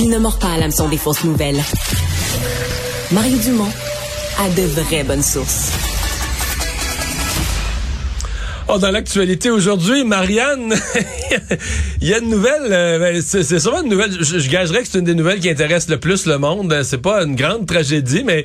Il ne mord pas à l'hameçon des fausses nouvelles. Mario Dumont a de vraies bonnes sources. Oh, dans l'actualité aujourd'hui, Marianne, il y a une nouvelle, euh, ben, c'est sûrement une nouvelle, je, je gagerais que c'est une des nouvelles qui intéresse le plus le monde. C'est pas une grande tragédie, mais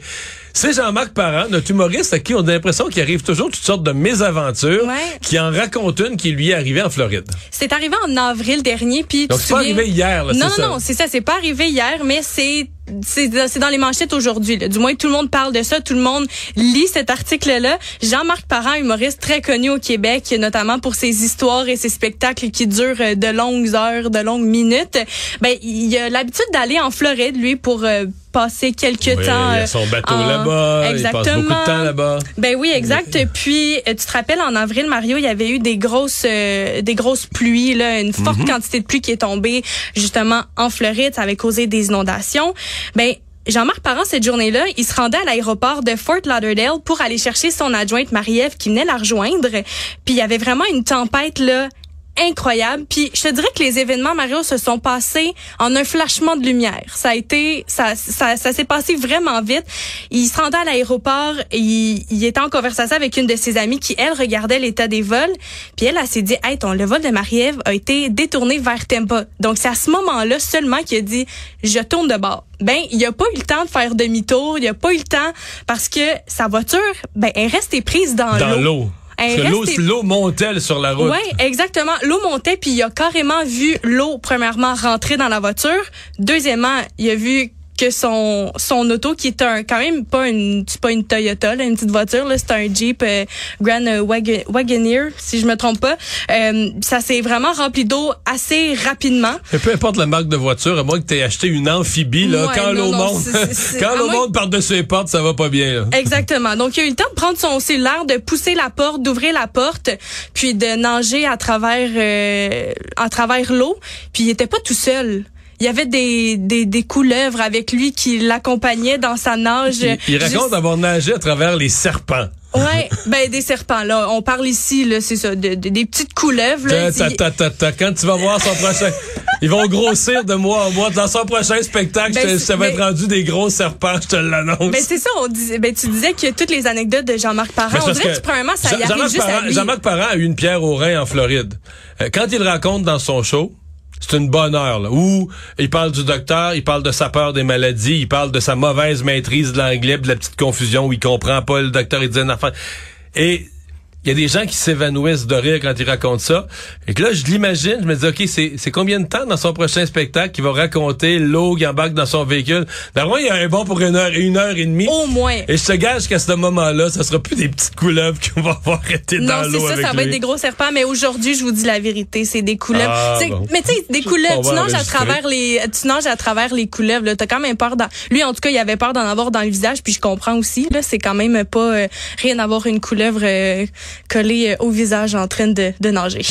c'est Jean-Marc Parent, notre humoriste à qui on a l'impression qu'il arrive toujours toutes sortes de mésaventures, Ouais. qui en raconte une qui lui est arrivée en Floride. C'est arrivé en avril dernier, puis Donc c'est pas arrivé hier, là, Non, ça. non, c'est ça, c'est pas arrivé hier, mais c'est c'est dans les manchettes aujourd'hui. Du moins, tout le monde parle de ça, tout le monde lit cet article-là. Jean-Marc Parent, humoriste très connu au Québec, notamment pour ses histoires et ses spectacles qui durent euh, de longues heures, de longues minutes. Ben, il a l'habitude d'aller en Floride, lui, pour euh, passer quelques Oui, temps. il y euh, a son bateau en- là-bas, il passe beaucoup de temps Exactement. là-bas. Ben oui, exact. Puis euh, tu te rappelles en avril, Mario, il y avait eu des grosses, euh, des grosses pluies, là, une forte Mhm. quantité de pluie qui est tombée justement en Floride, ça avait causé des inondations. Ben Jean-Marc Parent, cette journée-là, il se rendait à l'aéroport de Fort Lauderdale pour aller chercher son adjointe Marie-Ève qui venait la rejoindre. Puis il y avait vraiment une tempête là incroyable. Puis je te dirais que les événements Mario se sont passés en un flashement de lumière. Ça a été ça ça, ça s'est passé vraiment vite. Il se rendait à l'aéroport, et il, il était en conversation avec une de ses amies qui elle regardait l'état des vols, puis elle, elle s'est dit "Hey, ton le vol de Marie-Ève a été détourné vers Tampa." Donc c'est à ce moment-là seulement qu'il a dit "Je tourne de bord." Ben, il a pas eu le temps de faire demi-tour, il a pas eu le temps parce que sa voiture ben elle restait prise dans, Dans l'eau. Parce Elle que l'eau, montait sur la route. Ouais, exactement. L'eau montait puis il a carrément vu l'eau premièrement rentrer dans la voiture. Deuxièmement, il a vu que son son auto qui est un quand même pas une c'est pas une Toyota là, une petite voiture là, c'est un Jeep euh, Grand euh, Wagon- Wagoneer si je me trompe pas. Euh, ça s'est vraiment rempli d'eau assez rapidement. Et peu importe la marque de voiture, à moins que tu aies acheté une amphibie, là, Ouais, quand l'eau monte, quand l'eau monte par-dessus les portes, ça va pas bien. là. Exactement. Donc, il a eu le temps de prendre son cellulaire, de pousser la porte, d'ouvrir la porte, puis de nager à travers euh, à travers l'eau. Puis il était pas tout seul. Il y avait des, des, des couleuvres avec lui qui l'accompagnaient dans sa nage. Il, il raconte Juste- avoir nagé à travers les serpents. Ouais, ben des serpents là. On parle ici là, c'est ça, de, de- des petites couleuvres. Là, Ta, ta, ta. Quand tu vas voir son prochain... Ils vont grossir de mois en mois. Dans son prochain spectacle, Ben, ça va ben- être rendu des gros serpents, je te l'annonce. Ben c'est ça, on disait, ben tu disais que toutes les anecdotes de Jean-Marc Mais Parent, on dirait que que premièrement ça y Jean- arrive Jean-Marc juste à Parent, lui. Jean-Marc Parent a eu une pierre au rein en Floride. Euh, quand il raconte dans son show, c'est une bonne heure, là, où il parle du docteur, il parle de sa peur des maladies, il parle de sa mauvaise maîtrise de l'anglais, de la petite confusion où il comprend pas, le docteur, il dit une. Et il y a des gens qui s'évanouissent de rire quand il raconte ça. Et que là, je l'imagine, je me dis, OK, c'est, c'est combien de temps dans son prochain spectacle qu'il va raconter l'eau qui embarque dans son véhicule? D'ailleurs, il y a un bon pour une heure, une heure et demie. Au moins. Et je te gage qu'à ce moment-là, ça sera plus des petites couleuvres qu'on va avoir été Non, dans c'est l'eau ça, avec ça va lui. être des gros serpents, mais aujourd'hui, je vous dis la vérité, c'est des couleuvres. Ah, C'est- bon. Mais tu sais, des couleuvres, va tu nages à travers les, tu nages à travers les couleuvres, là. T'as quand même peur d'en, lui, en tout cas, il avait peur d'en avoir dans le visage, puis je comprends aussi, là. C'est quand même pas, euh, rien d'avoir une couleuvre, euh, collée euh, au visage en train de nager.